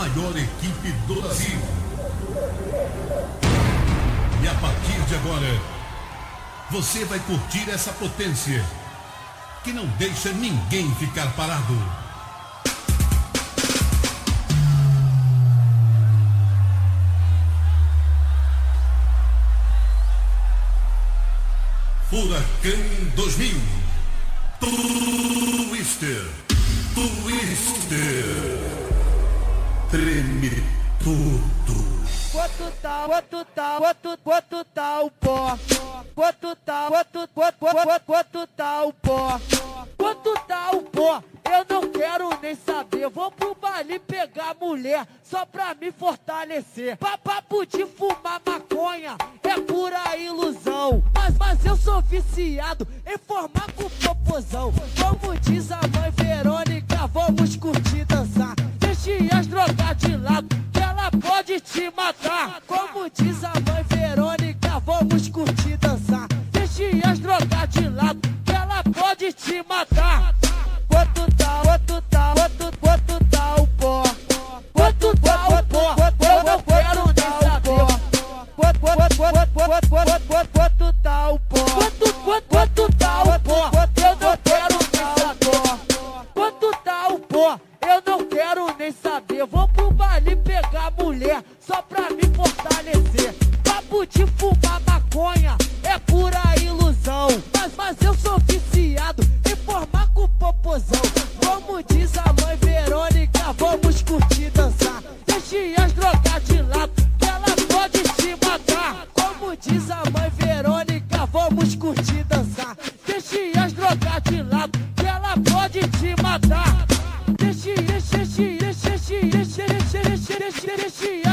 maior equipe do Brasil. E a partir de agora, você vai curtir essa potência que não deixa ninguém ficar parado. Furacão 2000. Twister. Twister. Treme tudo. Quanto tá, quanto tá, quanto, quanto tá o pó? Quanto tá, quanto, quanto, quanto, tá o pó? Quanto tá o pó? Eu não quero nem saber. Vou pro baile pegar mulher só pra me fortalecer. Papo de fumar maconha é pura ilusão. Mas, mas eu sou viciado em formar com popozão. Como diz a mãe Verônica, vamos curtir dançar. Deixe as drogas de lado, que ela pode te matar. Como diz a mãe Verônica, vamos curtir dançar. Deixe as drogas de lado, que ela pode te matar. Quanto tá, quanto tá, quanto, quanto tá o pó? Quanto tá o pó? Eu não quero nem saber. Quanto, quanto, quanto, quanto, quanto, quanto, quanto tá o pó? Quanto, quanto, quanto tá Como diz a mãe Verônica, vamos curtir dançar. Deixe as drogas de lado, que ela pode te matar. Deixe, deixe, deixe, deixe, deixe, deixe, deixe, deixe, deixe, deixe as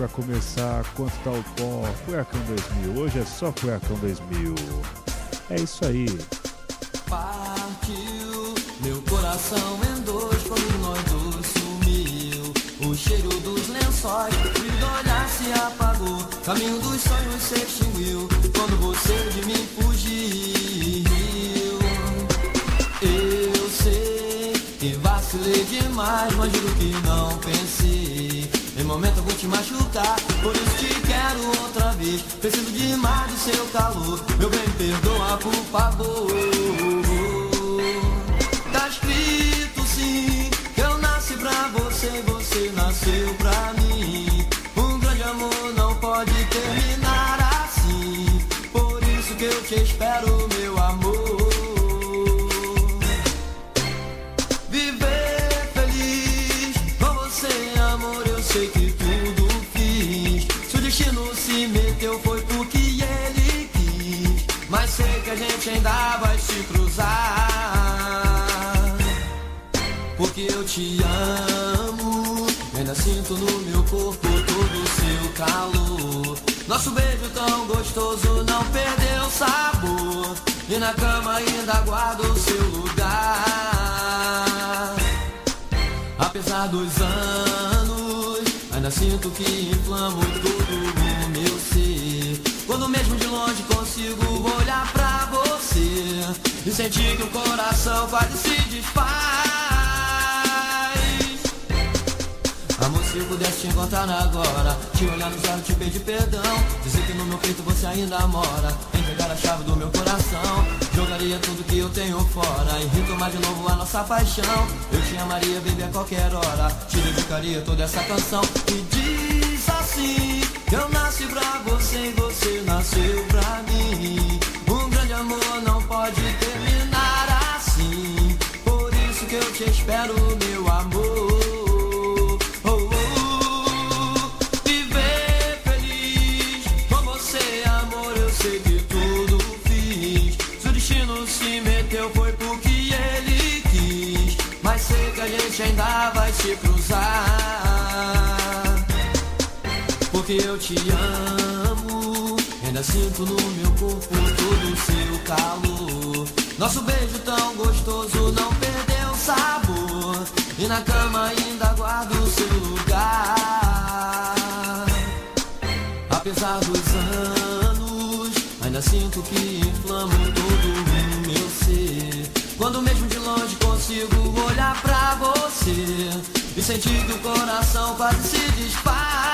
para começar Quanto Tá o Pó? Furacão 2000. Hoje é só Furacão 2000. É isso aí. Partiu meu coração em dois quando nós dois sumiu. O cheiro dos lençóis, brilho olhar se apagou. Caminho dos sonhos se extinguiu quando você de mim fugiu. Eu sei que vacilei demais, mas juro que não pensei. Momento eu vou te machucar, por isso te quero outra vez. Preciso demais do seu calor, meu bem, perdoa por favor. Tá escrito sim, que eu nasci pra você, você nasceu pra mim. Um grande amor não pode terminar assim, por isso que eu te espero, que a gente ainda vai se cruzar. Porque eu te amo, ainda sinto no meu corpo todo o seu calor. Nosso beijo tão gostoso não perdeu sabor. E na cama ainda guardo o seu lugar. Apesar dos anos, ainda sinto que inflamo todo o meu ser. Quando mesmo de longe consigo olhar pra você e sentir que o coração quase se desfaz. Amor, se eu pudesse te encontrar agora Te olhar nos olhos, te pedir perdão. Dizer que no meu peito você ainda mora Entregar a chave do meu coração. Jogaria tudo que eu tenho fora E retomar de novo a nossa paixão. Eu te amaria, baby, a qualquer hora. Te dedicaria toda essa canção. E diz assim Eu nasci pra você e você nasceu pra mim amor não pode terminar assim Por isso que eu te espero, meu amor Oh, oh, oh. Viver feliz com você, amor, eu sei que tudo fiz. Se o destino se meteu foi porque ele quis, mas sei que a gente ainda vai se cruzar. Porque eu te amo, ainda sinto no meu corpo todo o seu calor. Nosso beijo tão gostoso não perdeu sabor. E na cama ainda guardo o seu lugar. Apesar dos anos, ainda sinto que inflamo todo o meu ser. Quando mesmo de longe consigo olhar pra você e sentir que o coração quase se desfaz.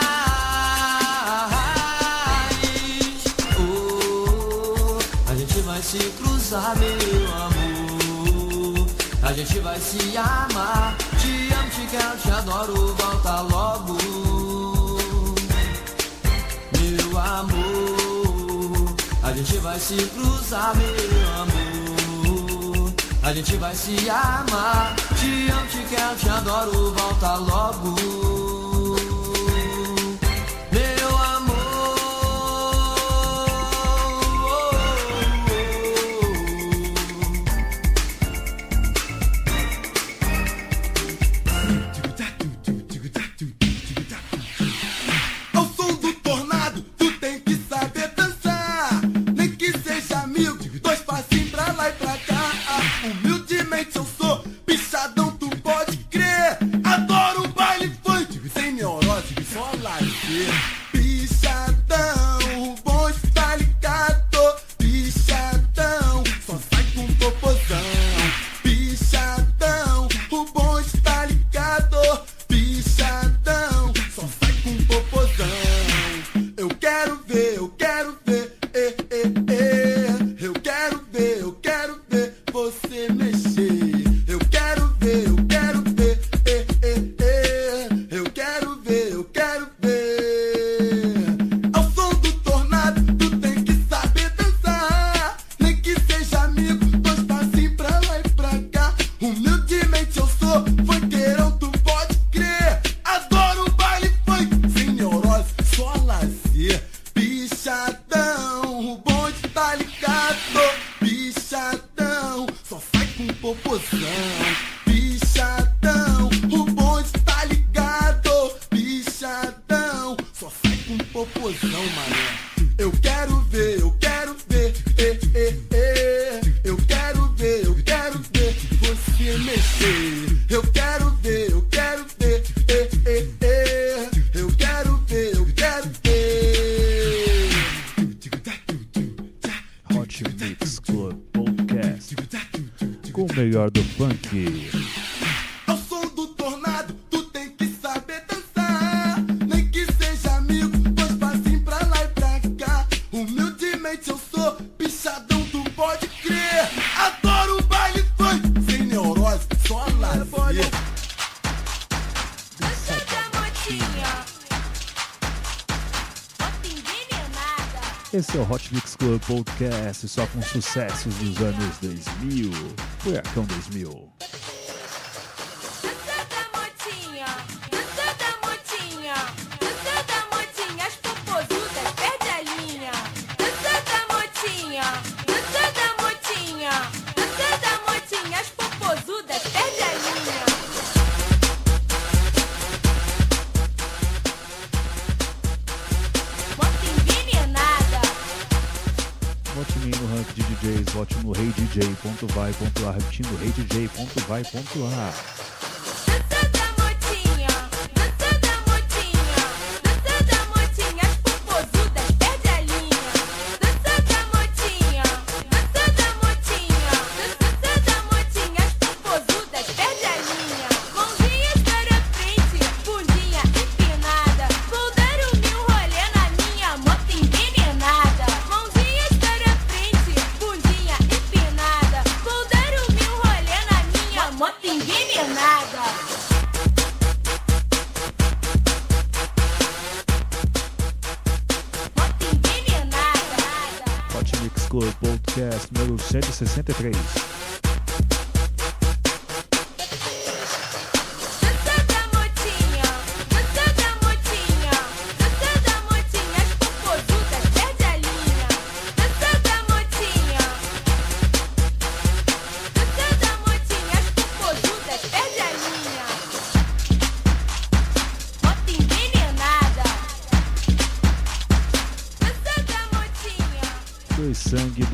Se cruzar, meu amor. A gente vai se amar. Te amo, te quero, te adoro. Volta logo, meu amor. A gente vai se cruzar, meu amor. A gente vai se amar. Te amo, te quero, te adoro. Volta logo, Esse é o Hot Mix Club Podcast, só com sucessos dos anos 2000. Furacão 2000. www.vai.ar,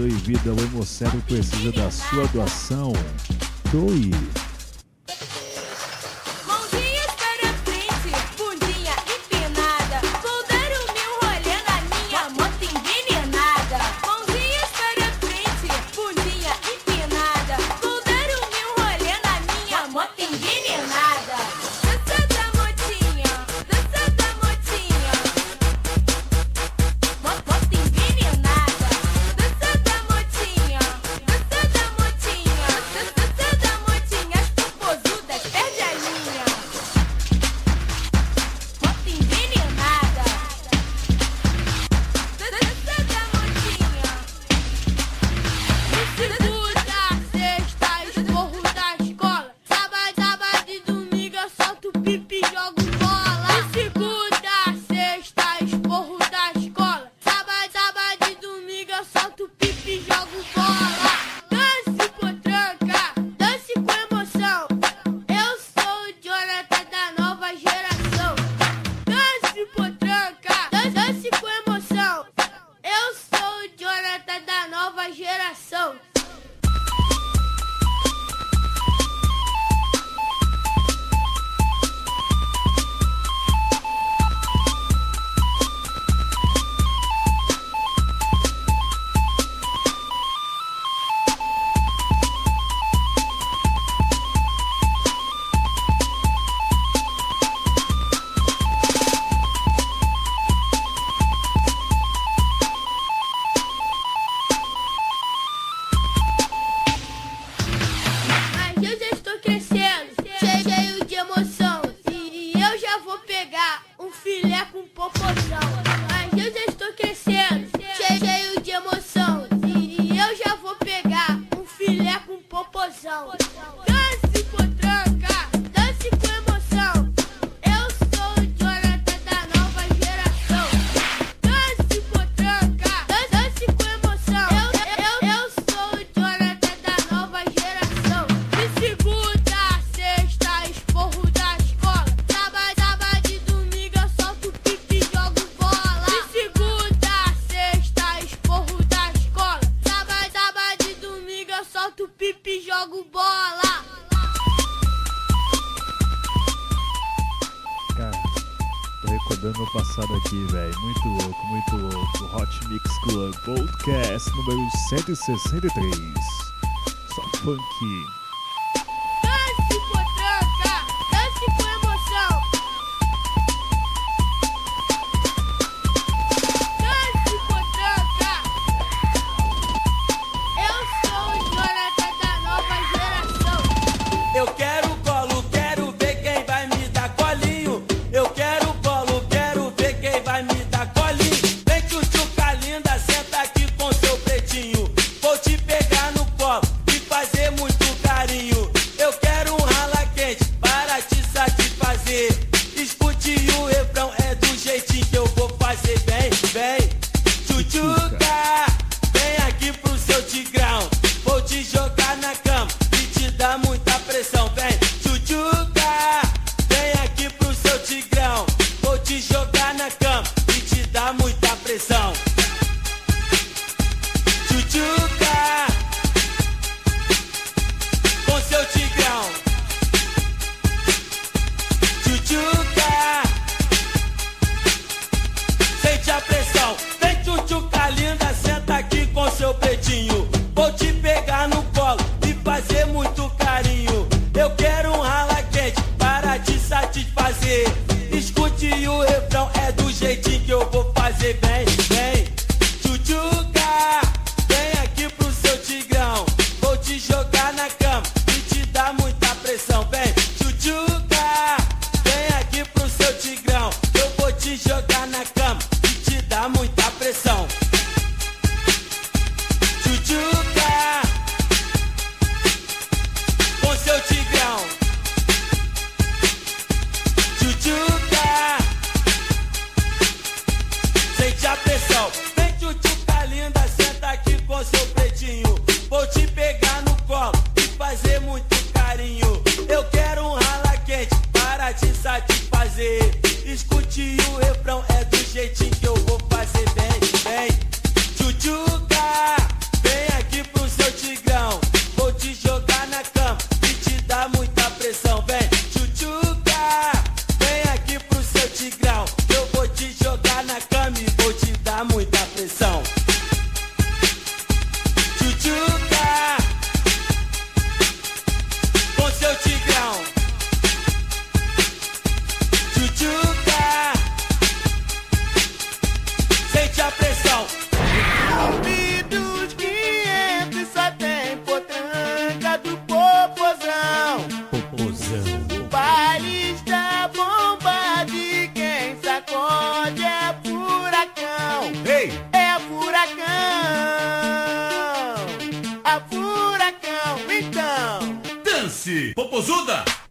doe vida, o Hemocentro precisa da sua doação. Doe! número 163. Só funk. Popozuda.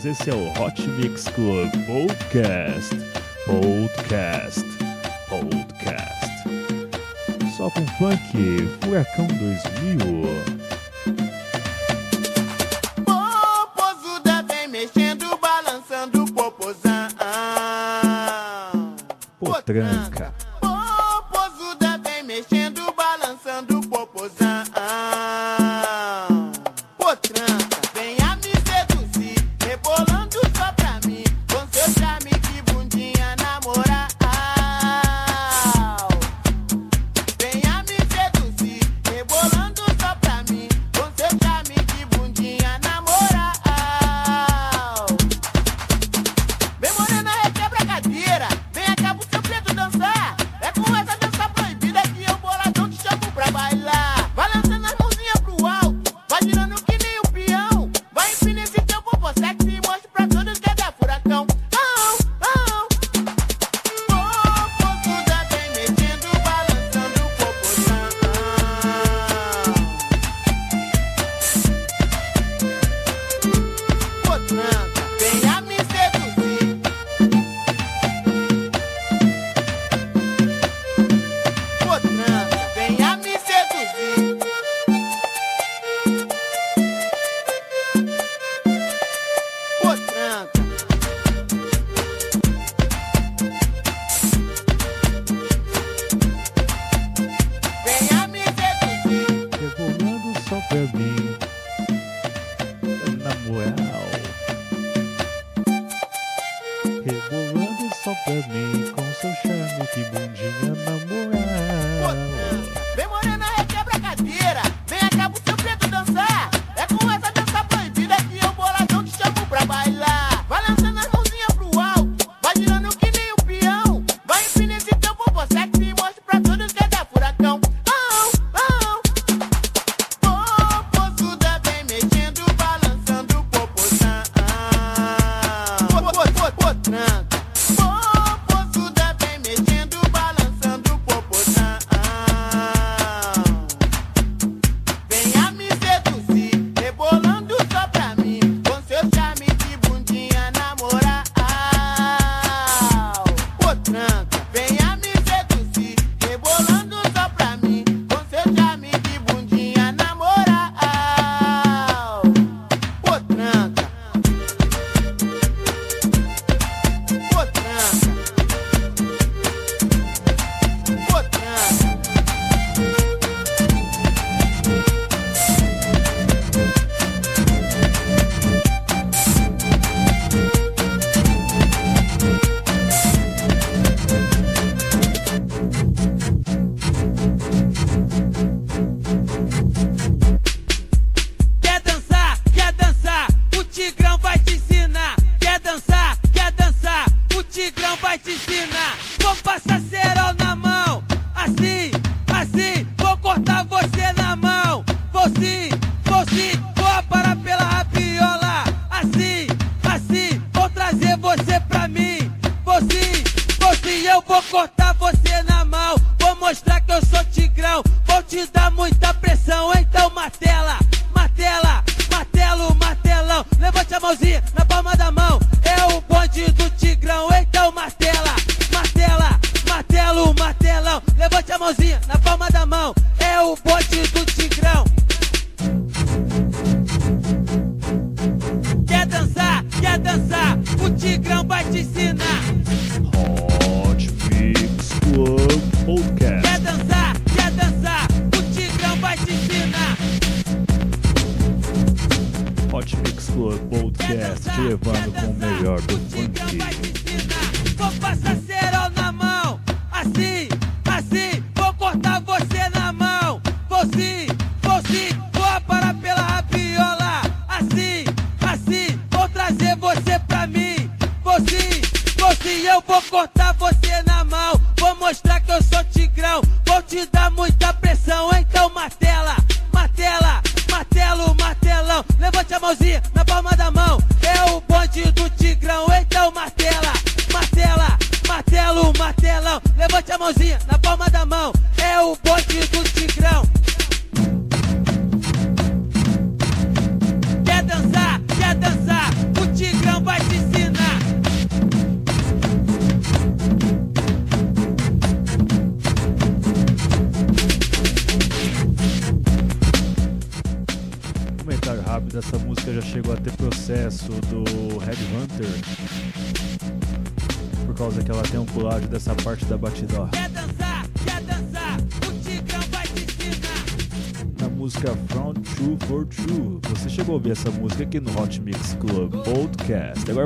vocês, esse é o Hot Mix Club Podcast. Podcast. Podcast. Só com funk, Furacão 2000.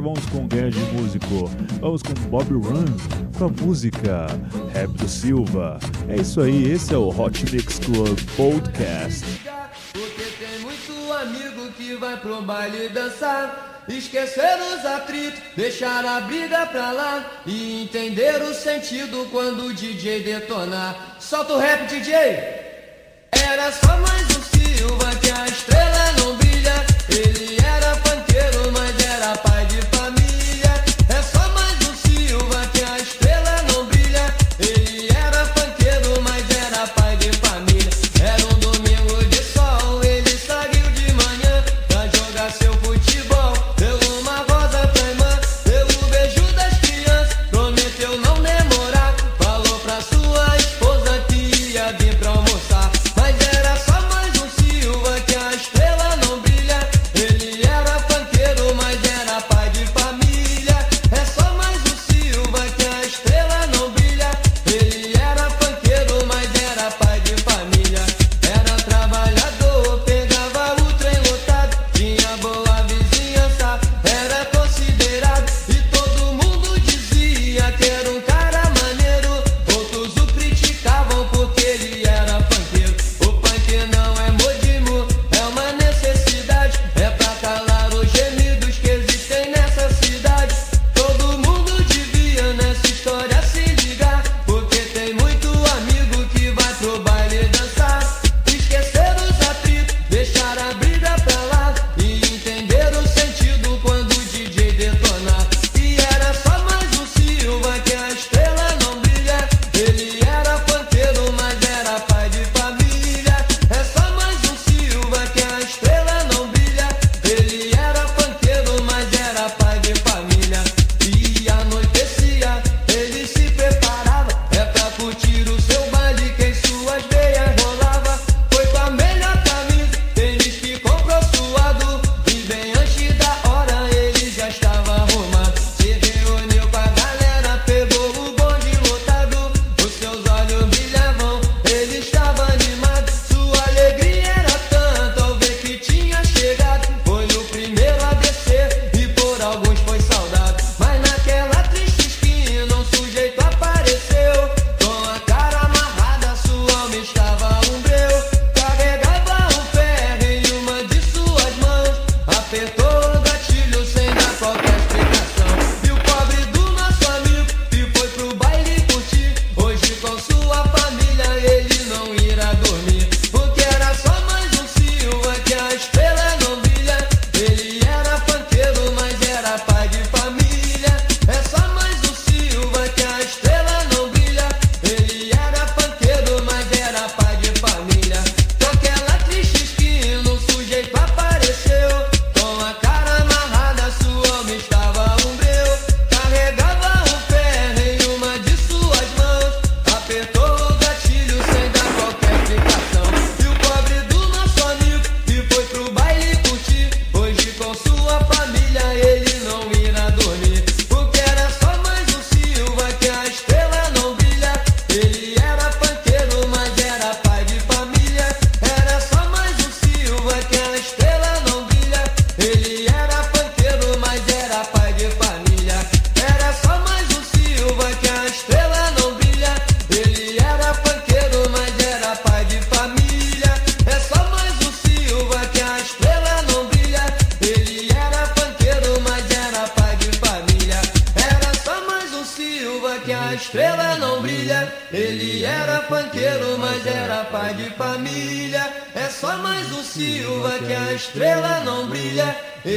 vamos com Guedes Músico, vamos com Bobby Run com a música Rap do Silva. É isso aí, esse é o Hot Mix Club Podcast. Porque tem muito amigo que vai pro baile dançar. Esquecer os atritos, deixar a briga pra lá e entender o sentido quando o DJ detonar. Solta o rap, DJ!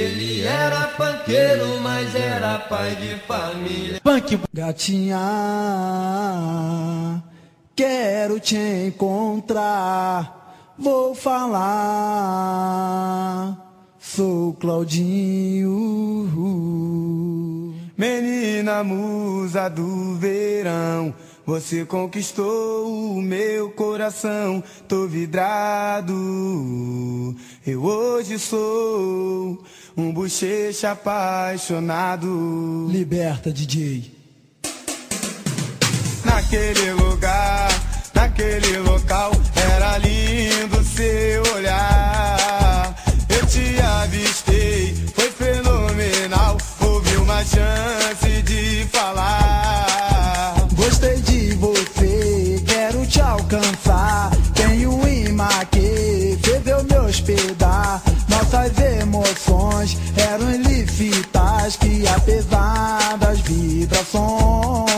Ele era panqueiro, mas era pai de família. Punk. Gatinha, quero te encontrar. Vou falar. Sou Claudinho. Menina musa do verão. Você conquistou o meu coração, tô vidrado. Eu hoje sou um bochecha apaixonado. Liberta, DJ. Naquele lugar, naquele local, era lindo seu olhar. Eu te avistei, foi fenomenal. Houve uma chance de falar. eram ilícitas que apesar das vibrações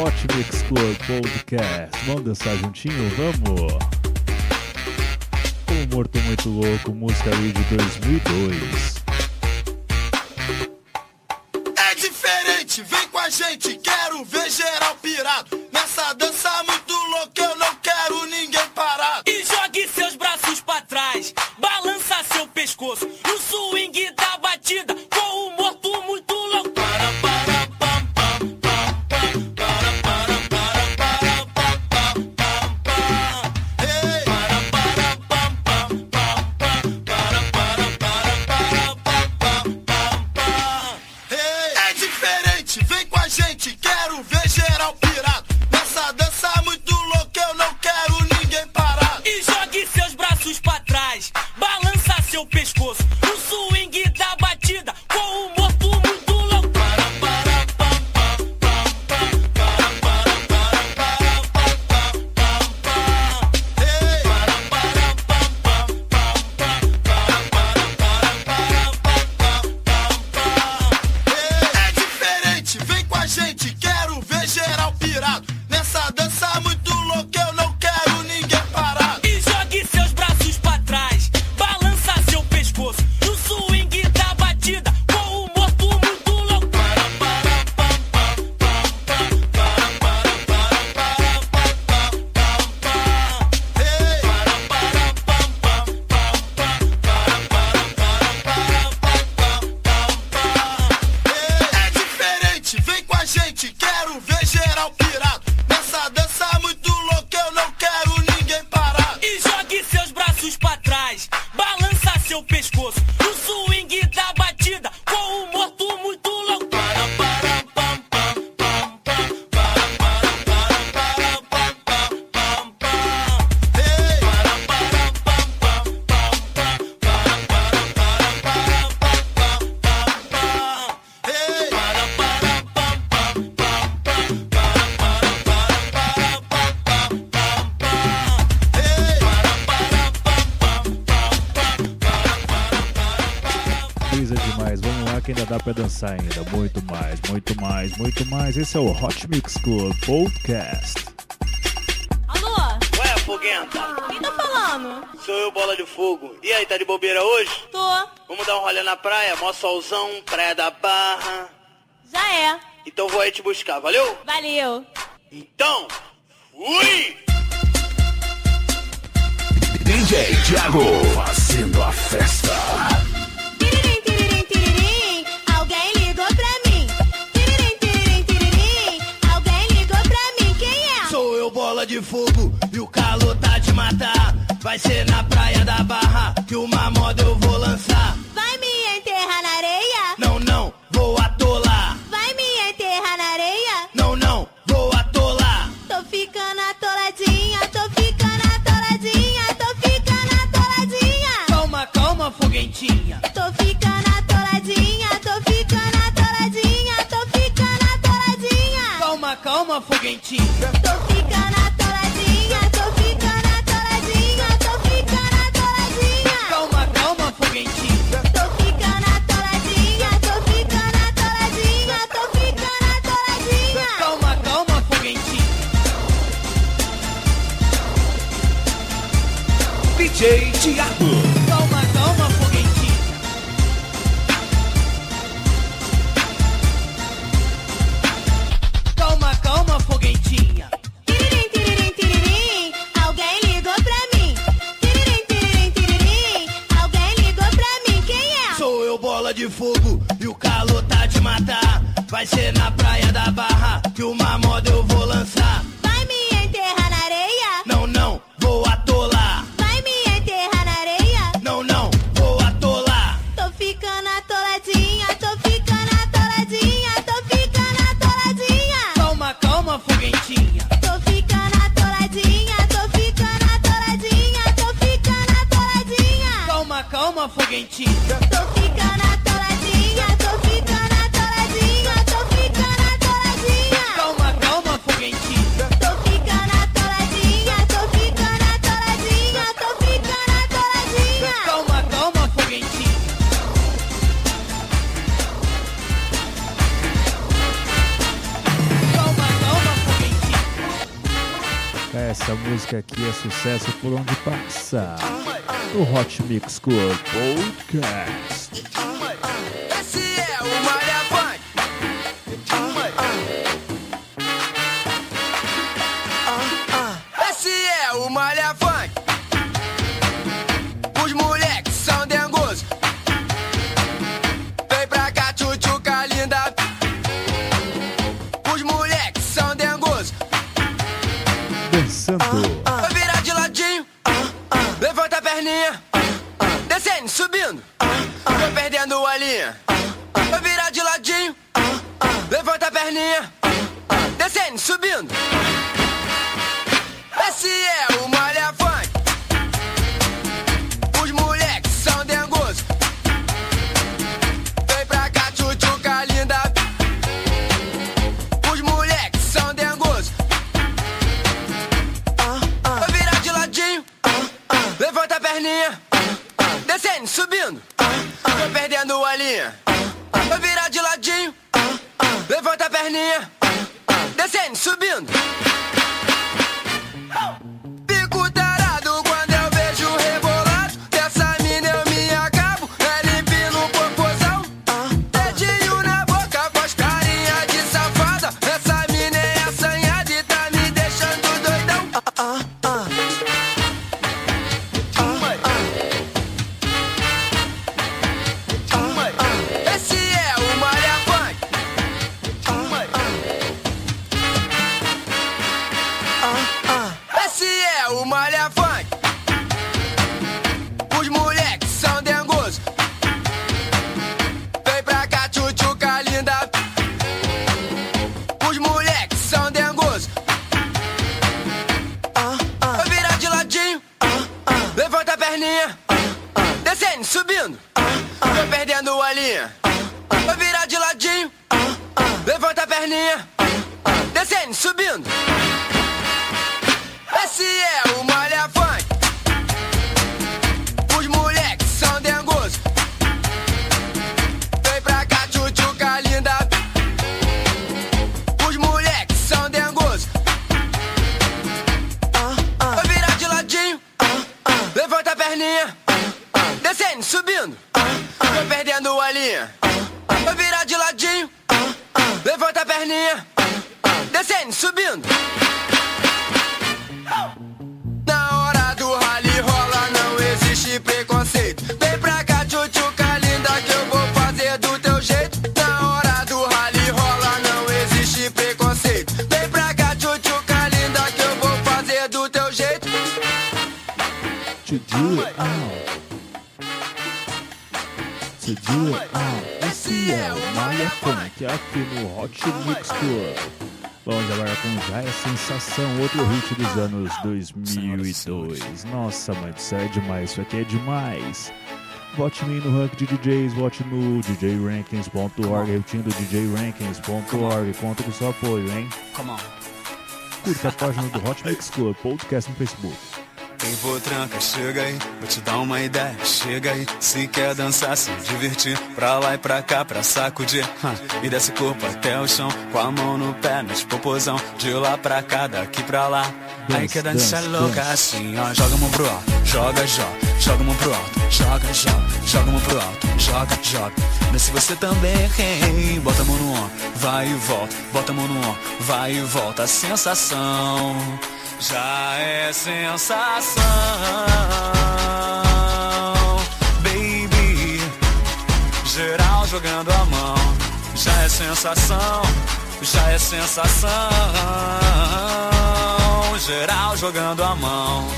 Hot Mix Club Podcast. Vamos dançar juntinho? Vamos! Um Morto Muito Louco, música ali de 2002. É diferente, vem com a gente, quero ver geral dançar ainda. Muito mais, muito mais, muito mais. Esse é o Hot Mix Club Podcast. Alô? Ué, foguenta, Quem tá falando? sou eu, bola de fogo. E aí, tá de bobeira hoje? Tô. Vamos dar um rolê na praia, mó solzão, praia da barra. Já é. Então vou aí te buscar, valeu? Valeu. Então, fui! DJ Thiago fazendo a festa. De fogo, e o calor tá de matar. Vai ser na praia da barra que uma moda eu vou lançar. Vai me enterrar na areia? Não, não, vou atolar. Vai me enterrar na areia? Não, não, vou atolar. Tô ficando atoladinha, tô ficando atoladinha, tô ficando atoladinha. Calma, calma, foguentinha. Tô ficando atoladinha, tô ficando atoladinha, tô ficando atoladinha. Calma, calma, foguentinha. Tô ficando Thiago. Calma, calma, foguentinha. Calma, calma, foguentinha. Tiririm, tiririm, tiririm, alguém ligou pra mim. Tiririm, tiririm, tiririm, alguém ligou pra mim. Quem é? Sou eu, bola de fogo, e o calor tá de matar. Vai ser na praia da barra que uma moda Tô ficando atoladinha, tô ficando atoladinha, tô ficando atoladinha. Calma, calma, foguentinha. Tô ficando atoladinha, tô ficando atoladinha, tô ficando atoladinha. Calma, calma, foguentinha. Calma, calma, foguentinha. Essa música aqui é sucesso por onde passa. No Hot Mix Club Podcast. Perninha. Descendo, subindo. Na Aqui no Hot Mix Club. Vamos agora com Já é Sensação, outro hit dos anos 2002. Nossa, mano, isso é demais, isso aqui é demais. Vote em mim no ranking de DJs, vote no djrankings.org, repetindo djrankings.org. Conto com seu apoio, hein? Curta a página do Hot Mix Club, podcast no Facebook. Quem for tranca, chega aí, vou te dar uma ideia, chega aí. Se quer dançar, se divertir, pra lá e pra cá, pra sacudir. hã, E desce corpo até o chão, com a mão no pé, nos popozão. De lá pra cá, daqui pra lá. Aí que dança dance, louca assim, ó. Joga a mão pro alto, joga, joga, joga a mão pro alto, joga, joga, joga a mão pro alto, joga, joga. Mas se você também, hein, bota a mão no ombro, vai e volta, bota a mão no ombro, vai e volta. A sensação já é sensação, baby. Geral jogando a mão, já é sensação, já é sensação. Geral jogando a mão.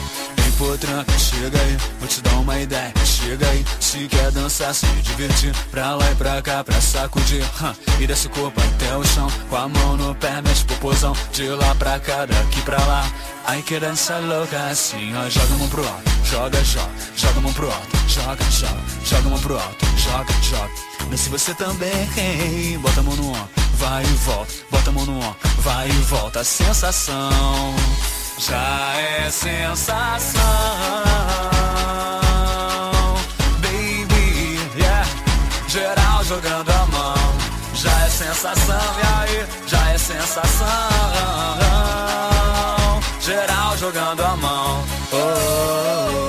Chega aí, vou te dar uma ideia, chega aí. Se quer dançar, se divertir, pra lá e pra cá, pra sacudir. E desce o corpo até o chão, com a mão no pé, mexe popozão. De lá pra cá, daqui pra lá. Ai que dança louca assim, ó. Joga a mão pro alto, joga, joga, joga a mão pro alto, joga, joga, joga a mão pro alto, joga, joga. Mas se você também, bota a mão no ombro, vai e volta, bota a mão no ombro, vai e volta. A sensação já é sensação, baby, yeah. Geral jogando a mão, já é sensação, e aí, já é sensação. Geral jogando a mão, oh, oh,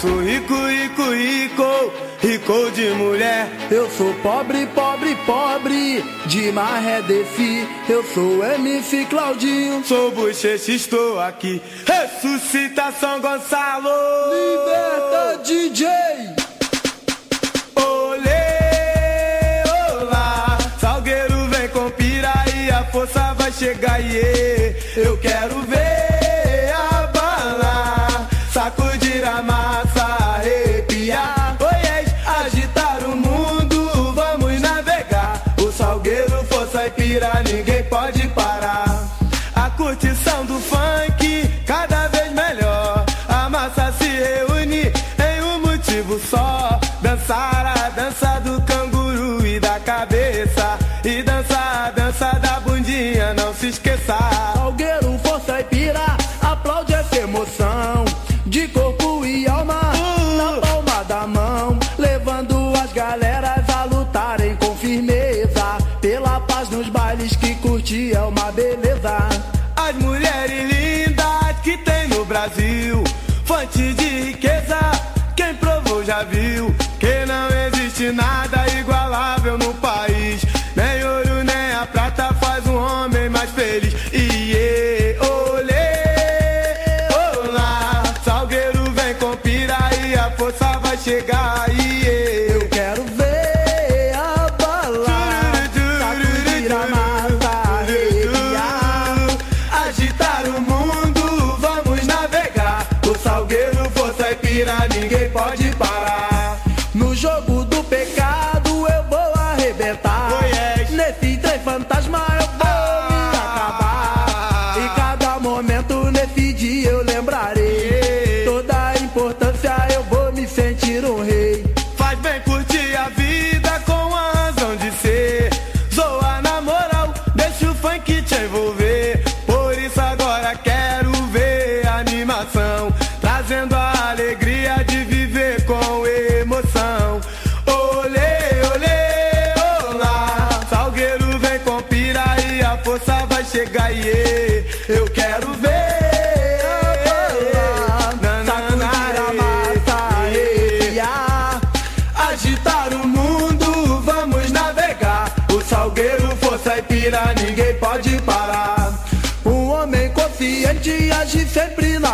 sou rico, rico, rico, rico de mulher. Eu sou pobre, pobre, pobre, de maré defi. Eu sou MC Claudinho, sou bochecha, estou aqui. Ressuscita São Gonçalo, liberta DJ. Olê, olá, Salgueiro vem com pira e a força vai chegar. e Eu quero ver. to do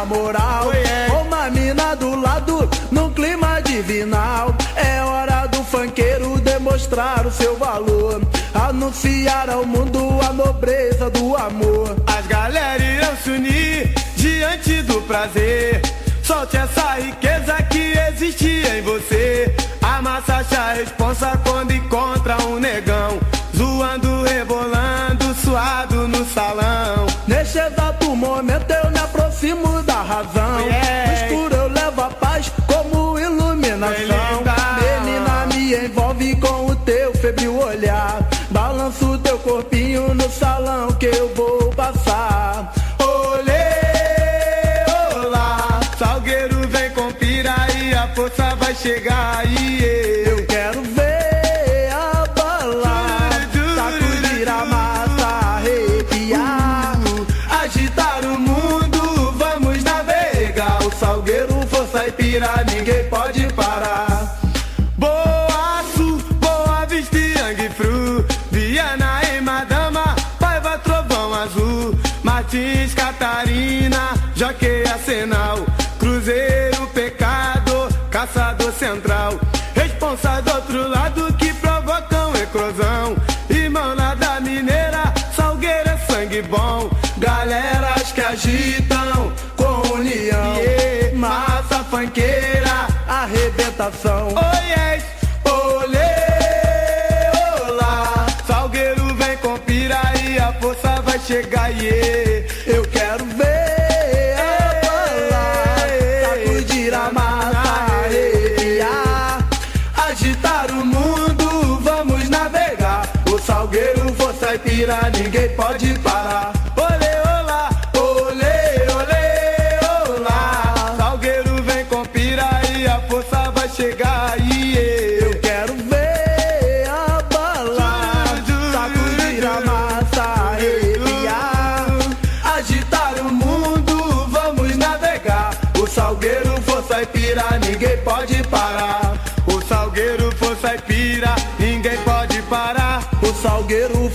moral. Uma mina do lado, num clima divinal. É hora do fanqueiro demonstrar o seu valor. Anunciar ao mundo a nobreza do amor. As galera irão se unir diante do prazer. Solte essa riqueza que existe em você. A massa acha a responsa quando encontra um negão. razão. Yeah. No escuro eu levo a paz como iluminação. Menina, me envolve com o teu febril olhar. Balança o teu corpinho no salão que eu vou passar. Olê, olá, Salgueiro vem com pira e a força vai chegar. Yeah. Jockey é Arsenal, Cruzeiro Pecado, Caçador Central. Responsa do outro lado que provocam ecrosão. Irmão da Mineira, Salgueira é sangue bom. Galeras que agitam com união. Yeah. É. Massa fanqueira, arrebentação. Oi. vira, ninguém pode parar. Olê, olá, olê, olê, olá. Salgueiro vem com pira e a força vai chegar. E eu quero ver a bala sacudir a massa, arrepiar, agitar o mundo, vamos navegar. O salgueiro, força e pira, ninguém pode parar. O salgueiro, força e pira, ninguém pode parar. O salgueiro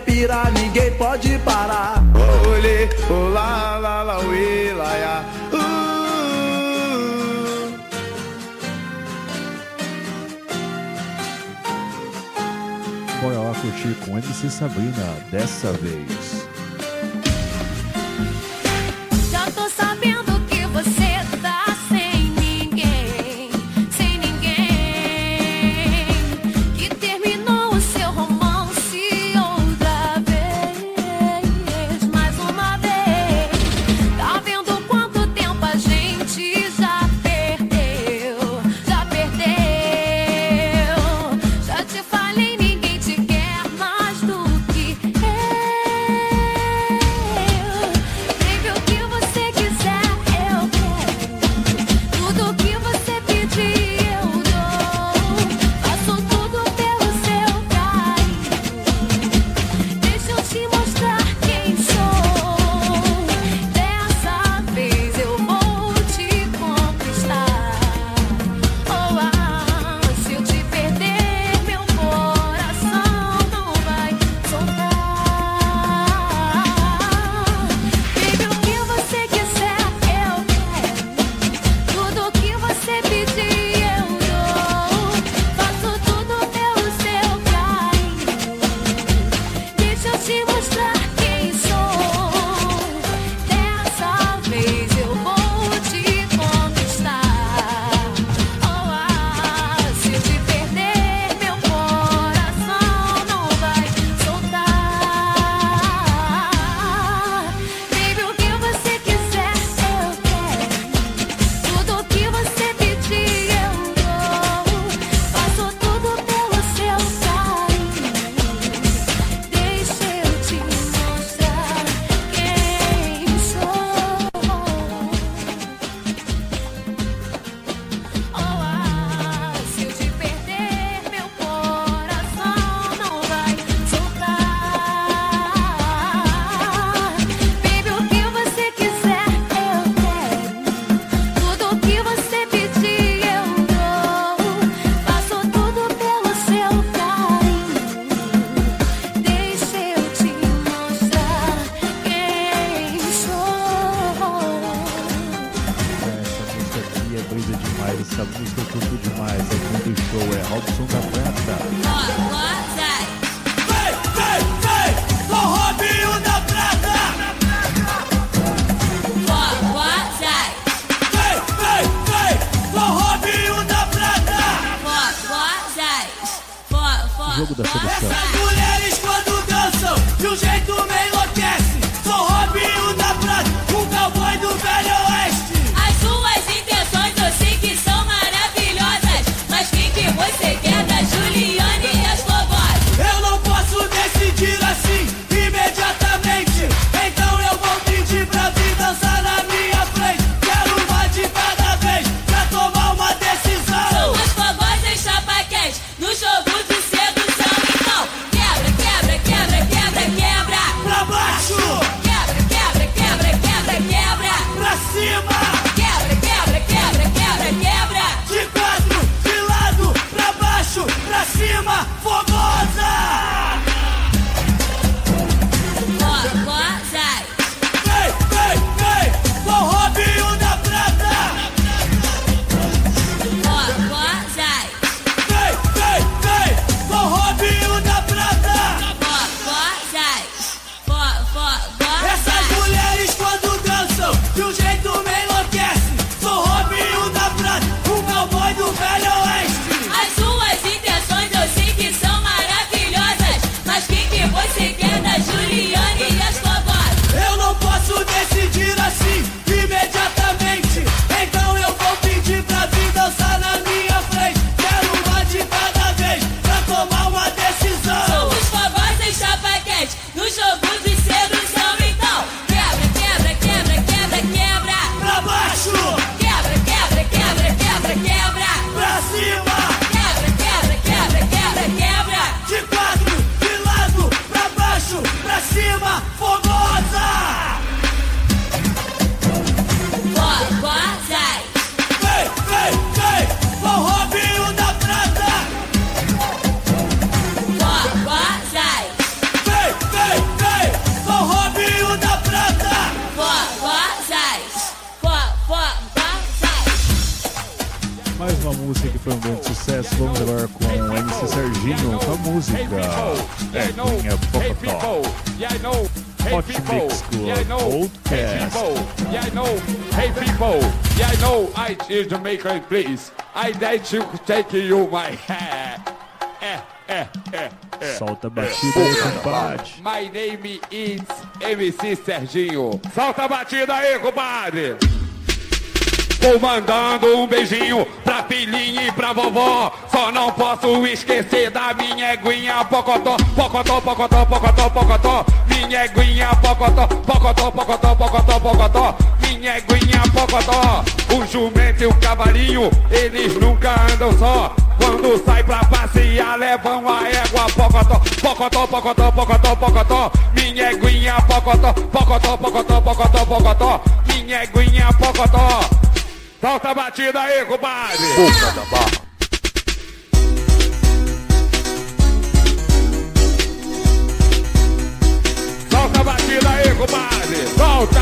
pirar, ninguém pode parar. Olê, olá, lá, lá, uê, lá, lá. Bora lá curtir com MC Sabrina dessa vez. Jamaican, please. I like to take you my. É, é, é, é. Solta a batida aí, compadre. My name is MC Serginho. Solta a batida aí, compadre. Vou mandando um beijinho pra filhinha e pra vovó. Só não posso esquecer da minha eguinha pocotó, pocotó, pocotó, pocotó, pocotó. Minha eguinha pocotó, pocotó, pocotó, pocotó, pocotó. Minha eguinha pocotó. O jumento e o cavalinho, eles nunca andam só. Quando sai pra passear, levam a égua pocotó, pocotó, pocotó, pocotó, pocotó. Minha eguinha pocotó, pocotó, pocotó, pocotó, pocotó. Minha eguinha pocotó. Solta a batida aí, compadre! Boca da barra. Compadre! Solta!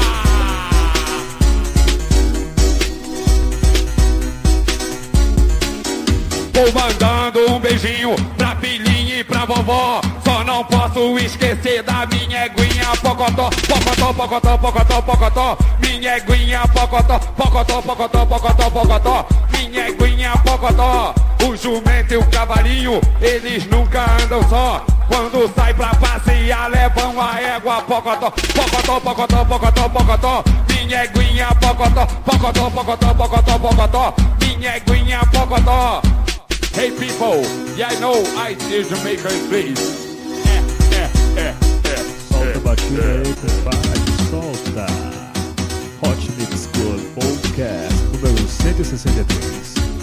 Vou mandando um beijinho pra filhinha e pra vovó. Só não posso esquecer da minha eguinha pocotó, pocotó, pocotó, pocotó, pocotó. Minha eguinha pocotó, pocotó, pocotó, pocotó, pocotó. Minha eguinha pocotó. Jumento e o cavalinho, eles nunca andam só. Quando sai pra passear, levam a égua pocotó, pocotó, pocotó, pocotó, pocotó. Minha pocotó, pocotó, pocotó, pocotó, pocotó. Minha pocotó. Hey people, yeah I know I is Jamaican, please. É, é, é. Solta a batida. Solta. Hot Mix Club Podcast número 163.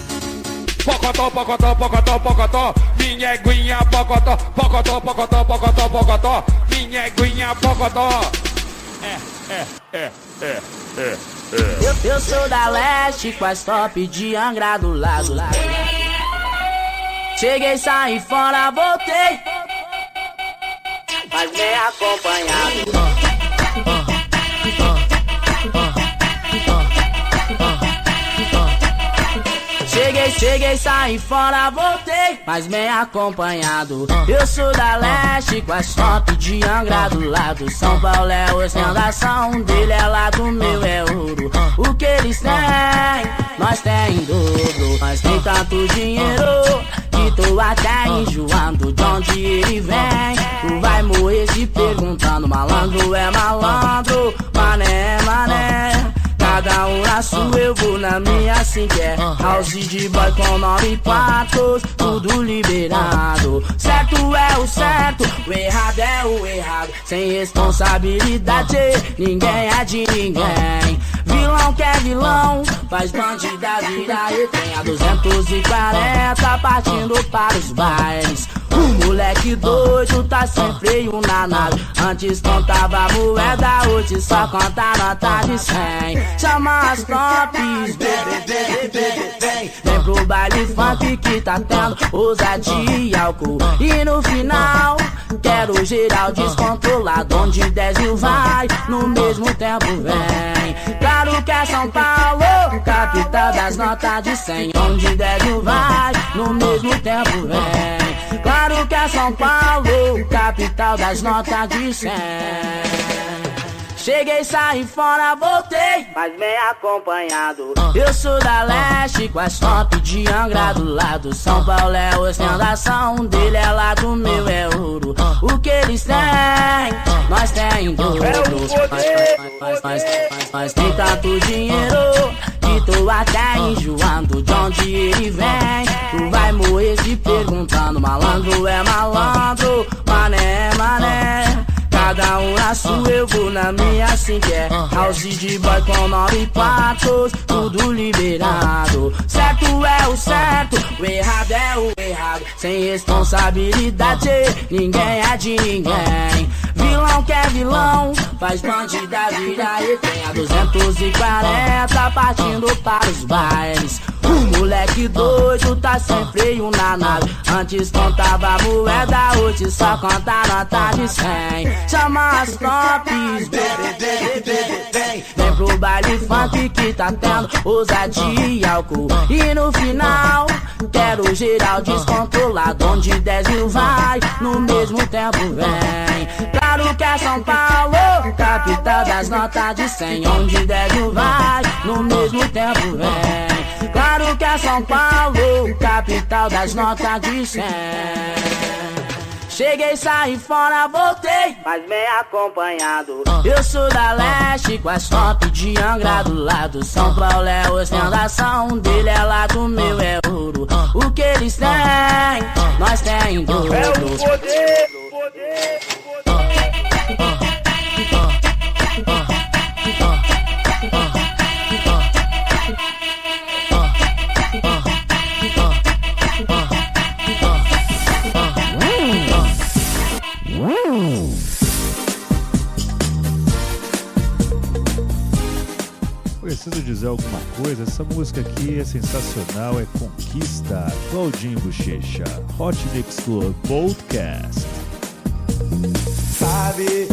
Pocotó, pocotó, pocotó, pocotó. Minha eguinha pocotó, pocotó, pocotó, pocotó, pocotó. Minha eguinha pocotó. É, é, é, é, é, é. Eu, eu sou da leste, quase top de Angra do lado. Cheguei, saí fora, voltei. Mas bem acompanhado. Cheguei, cheguei, saí fora, voltei, mas bem acompanhado. Eu sou da leste, quase top de Angra do lado. São Paulo é ostentação, dele é lá do meu é ouro. O que eles têm, nós tem em dobro. Nós tem tanto dinheiro que tô até enjoando de onde ele vem. Tu vai morrer se perguntando, malandro é malandro, mané mané. Cada um na sua, eu vou na minha assim que é House de boy com nove quartos, tudo liberado. Certo é o certo, o errado é o errado. Sem responsabilidade, ninguém é de ninguém. Vilão que é vilão, faz bandida virar e tem a 240 partindo para os bailes o moleque doido tá sem freio na nave. Antes contava moeda, hoje só conta nota de 100 Chama as tops, bebê, bebê, vem Vem pro baile funk que tá tendo ousadia e álcool. E no final, quero geral descontrolado Onde 10 mil vai, no mesmo tempo vem. Claro que é São Paulo, capital das notas de 100 Onde 10 mil vai, no mesmo tempo vem. Claro que é São Paulo, capital das notas de 100 Cheguei, saí fora, voltei, mas bem acompanhado. Eu sou da leste, com as top de Angra do lado. São Paulo é ostentação, um dele é lá do meu é ouro. O que eles têm, nós tem em dobro. Nós, nós, nós, nós, nós tem tanto dinheiro tô até enjoando de onde ele vem. Tu vai morrer se perguntando, malandro é malandro, mané é mané. Cada um na sua, eu vou na minha assim que é House de boy com nove quartos, tudo liberado Certo é o certo, o errado é o errado Sem responsabilidade, ninguém é de ninguém Vilão que é vilão, faz bandida virar e tem a 240 partindo para os bailes o moleque doido, tá sem freio na nave. Antes contava moeda, hoje só conta nota de 100. Chama as tops, Vem pro baile funk que tá tendo ousadia e álcool. E no final, quero geral descontrolado. Onde 10 mil vai, no mesmo tempo vem. Claro que é São Paulo, capital das notas de 100. Onde 10 mil vai, no mesmo tempo vem. Claro que é São Paulo, capital das notas de 100. Cheguei, saí fora, voltei, mas bem acompanhado. Eu sou da leste, com as top de Angra do lado. São Paulo é ostentação, dele é lá do meu é ouro. O que eles têm, nós tem em dobro. É o poder, poder, Preciso dizer alguma coisa? Essa música aqui é sensacional, é Conquista, Claudinho Bochecha, Hot Mix Club Podcast. Sabe,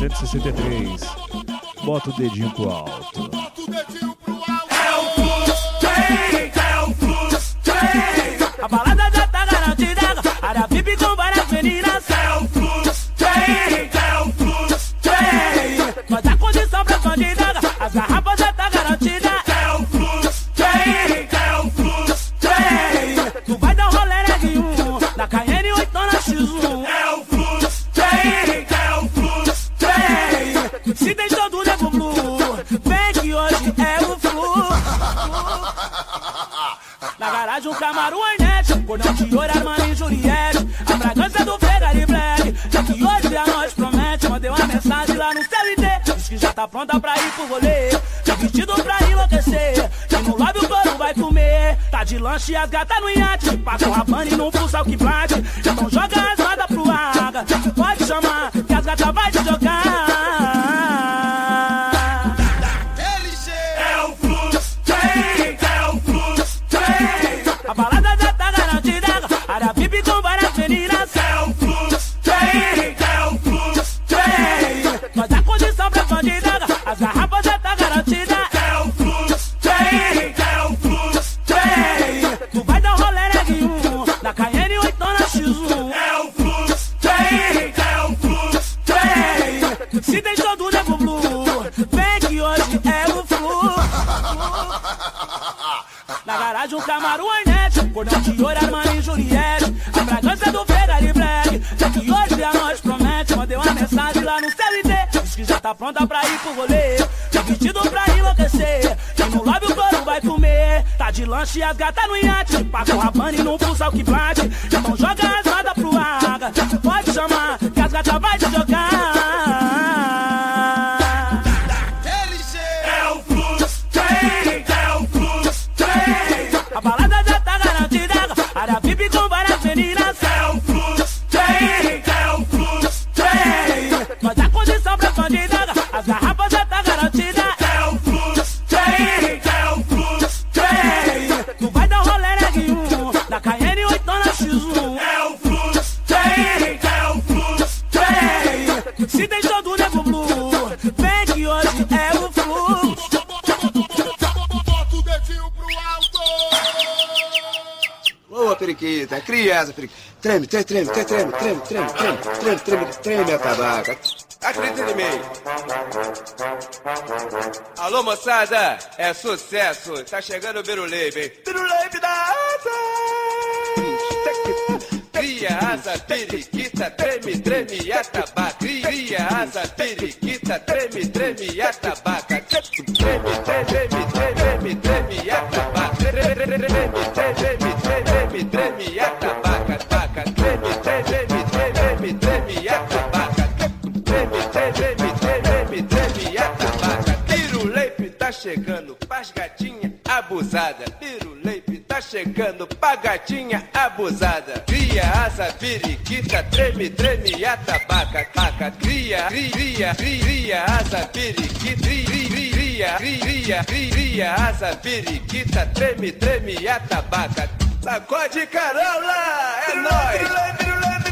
163. Bota o dedinho pro alto. Achei as gatas no iate, passou a pane no full que bate. Ouro, Armani e Juliette A fragrância do Ferrari Black. É que hoje a noite promete Mandei uma mensagem lá no CLT Diz que já tá pronta pra ir pro rolê. Tá vestido pra enlouquecer. E no lobby o couro vai comer. Tá de lanche e as gatas no iate. Passa o rapane no pulso ao que plate Então joga as rodas pro água Pode chamar que as gatas vai te jogar criança, periquita. Treme, treme, treme, treme, treme, treme, treme, treme, treme, treme, treme a tabaca. Acredita em mim. Alô, moçada, é sucesso. Tá chegando o Biruleibe, hein? Biruleibe da asa. Cria asa, periquita, treme, treme a tabaca. Cria asa, periquita, treme, treme a tabaca. Treme, treme, treme, abusada. Piruleipe tá chegando, pra gatinha abusada. Cria asa, periquita, treme, treme a tabaca. Taca, cria, cria, cria asa, periquita, cria, cria, cria, cria asa, periquita, treme, treme a tabaca. Sacode Carola, é nóis!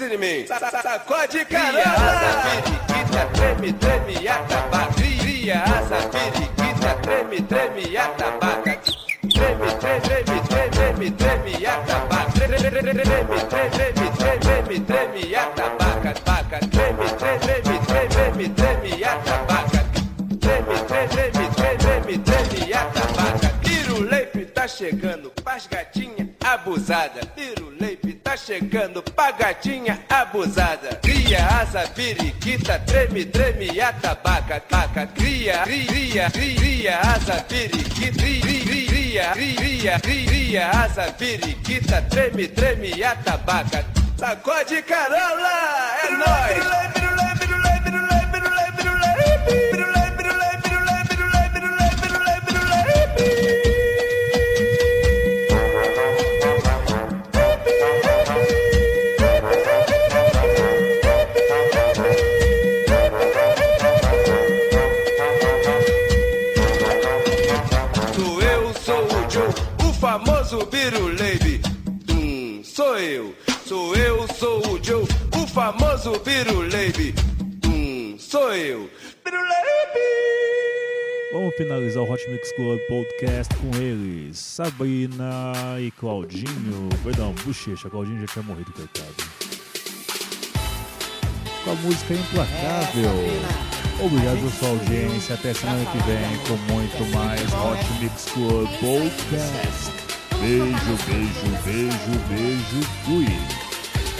Acredita em mim. Sa- sa- Sacode caramba! Periquita, treme, treme a tabaca. Cria asa, periquita, treme, treme a tabaca. Treme, treme, treme, treme, treme a tabaca. Treme, treme, treme, treme, treme a tabaca. Tabaca, treme, treme, treme, treme. Treme, treme, treme, treme a tabaca. Piruleipe tá chegando, pras gatinha abusada. Piruleipe tá tá chegando pra gatinha abusada. Cria asa, periquita, treme, treme, atabaca, taca. Cria, cria, cria, asa, periquita, cria, cria, cria asa, periquita, treme, treme, atabaca. Sacode Carola, é nóis! Finalizar o Hot Mix Club Podcast com eles, Sabrina e Claudinho. Perdão, Bochecha, Claudinho já tinha morrido, coitado. Com a música Implacável. Obrigado pela sua audiência. Até semana que vem com muito mais Hot Mix Club Podcast. Beijo, beijo, beijo, beijo. Fui.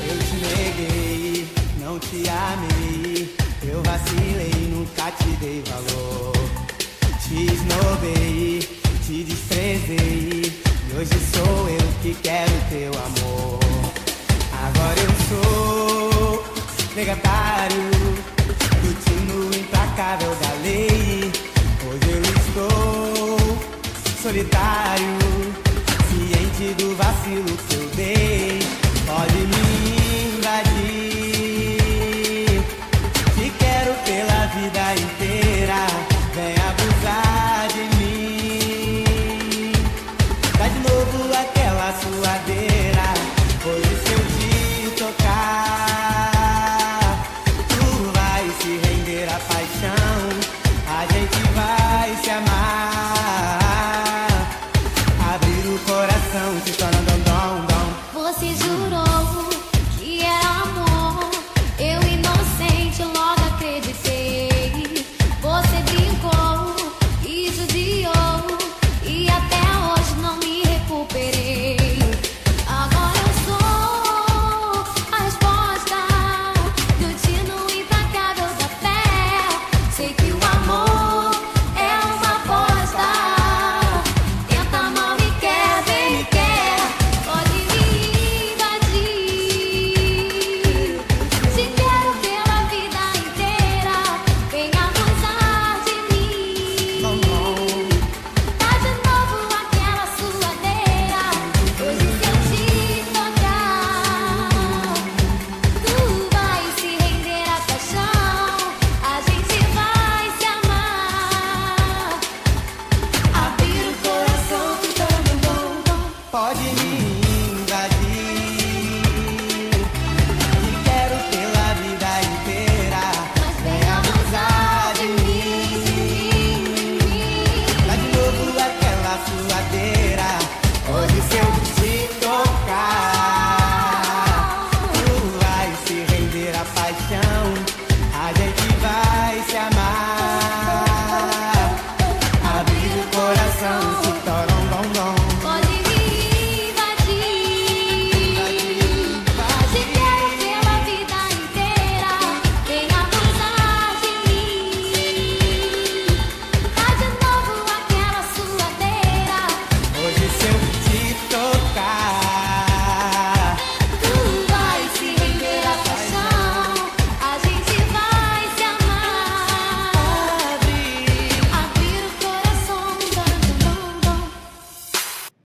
Eu te neguei, não te amei. Eu vacilei, nunca te dei valor. Te esnobei, te desprezei. E hoje sou eu que quero teu amor. Agora eu sou negatário do tino implacável da lei. Hoje eu estou solitário, ciente do vacilo